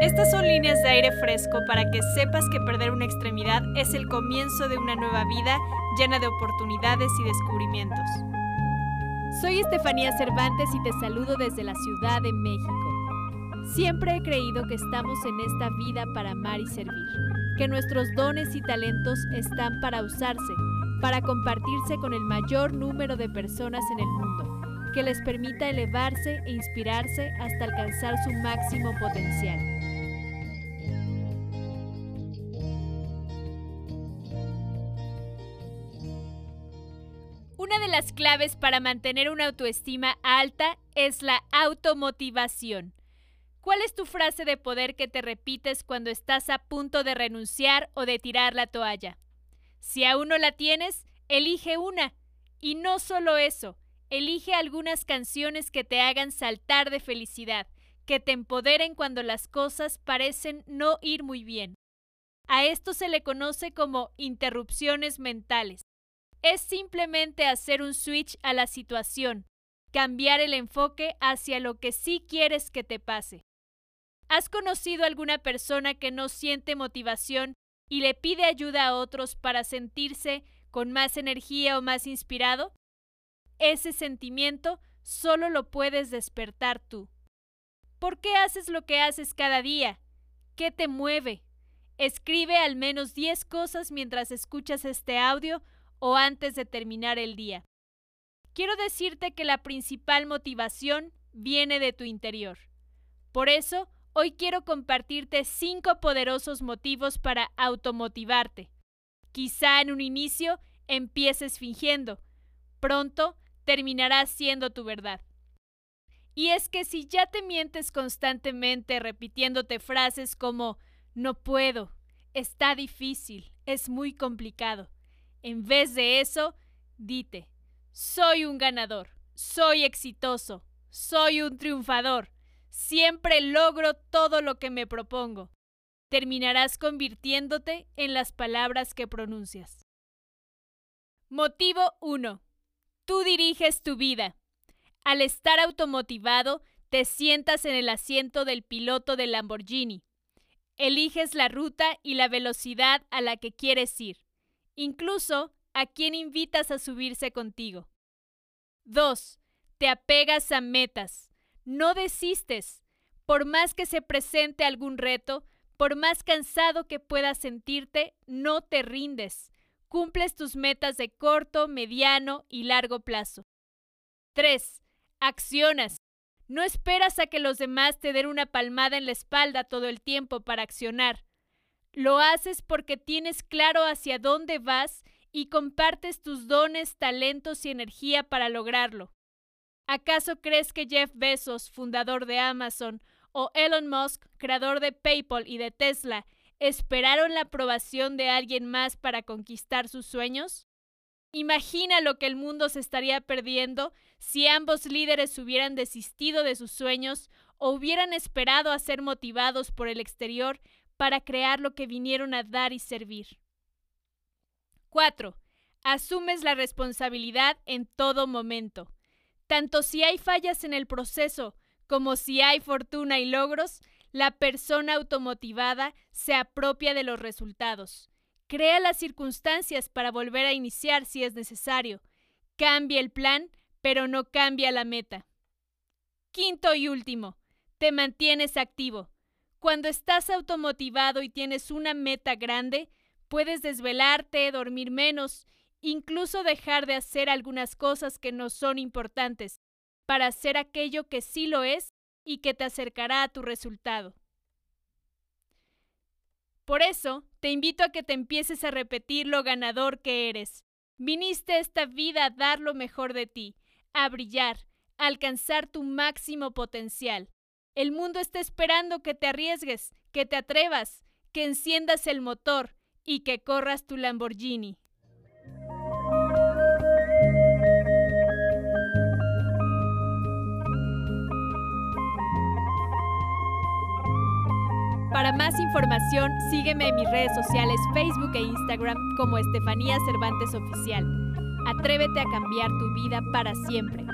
Estas son líneas de aire fresco para que sepas que perder una extremidad es el comienzo de una nueva vida llena de oportunidades y descubrimientos. Soy Estefanía Cervantes y te saludo desde la Ciudad de México. Siempre he creído que estamos en esta vida para amar y servir, que nuestros dones y talentos están para usarse, para compartirse con el mayor número de personas en el mundo, que les permita elevarse e inspirarse hasta alcanzar su máximo potencial. Una de las claves para mantener una autoestima alta es la automotivación. ¿Cuál es tu frase de poder que te repites cuando estás a punto de renunciar o de tirar la toalla? Si aún no la tienes, elige una. Y no solo eso, elige algunas canciones que te hagan saltar de felicidad, que te empoderen cuando las cosas parecen no ir muy bien. A esto se le conoce como interrupciones mentales es simplemente hacer un switch a la situación, cambiar el enfoque hacia lo que sí quieres que te pase. ¿Has conocido alguna persona que no siente motivación y le pide ayuda a otros para sentirse con más energía o más inspirado? Ese sentimiento solo lo puedes despertar tú. ¿Por qué haces lo que haces cada día? ¿Qué te mueve? Escribe al menos 10 cosas mientras escuchas este audio o antes de terminar el día. Quiero decirte que la principal motivación viene de tu interior. Por eso, hoy quiero compartirte cinco poderosos motivos para automotivarte. Quizá en un inicio empieces fingiendo, pronto terminarás siendo tu verdad. Y es que si ya te mientes constantemente repitiéndote frases como no puedo, está difícil, es muy complicado, en vez de eso, dite, soy un ganador, soy exitoso, soy un triunfador, siempre logro todo lo que me propongo. Terminarás convirtiéndote en las palabras que pronuncias. Motivo 1. Tú diriges tu vida. Al estar automotivado, te sientas en el asiento del piloto del Lamborghini. Eliges la ruta y la velocidad a la que quieres ir incluso a quien invitas a subirse contigo. 2. Te apegas a metas. No desistes. Por más que se presente algún reto, por más cansado que puedas sentirte, no te rindes. Cumples tus metas de corto, mediano y largo plazo. 3. Accionas. No esperas a que los demás te den una palmada en la espalda todo el tiempo para accionar. Lo haces porque tienes claro hacia dónde vas y compartes tus dones, talentos y energía para lograrlo. ¿Acaso crees que Jeff Bezos, fundador de Amazon, o Elon Musk, creador de PayPal y de Tesla, esperaron la aprobación de alguien más para conquistar sus sueños? Imagina lo que el mundo se estaría perdiendo si ambos líderes hubieran desistido de sus sueños o hubieran esperado a ser motivados por el exterior para crear lo que vinieron a dar y servir. 4. Asumes la responsabilidad en todo momento. Tanto si hay fallas en el proceso como si hay fortuna y logros, la persona automotivada se apropia de los resultados. Crea las circunstancias para volver a iniciar si es necesario. Cambia el plan, pero no cambia la meta. Quinto y último, te mantienes activo. Cuando estás automotivado y tienes una meta grande, puedes desvelarte, dormir menos, incluso dejar de hacer algunas cosas que no son importantes, para hacer aquello que sí lo es y que te acercará a tu resultado. Por eso, te invito a que te empieces a repetir lo ganador que eres. Viniste esta vida a dar lo mejor de ti, a brillar, a alcanzar tu máximo potencial. El mundo está esperando que te arriesgues, que te atrevas, que enciendas el motor y que corras tu Lamborghini. Para más información, sígueme en mis redes sociales Facebook e Instagram como Estefanía Cervantes Oficial. Atrévete a cambiar tu vida para siempre.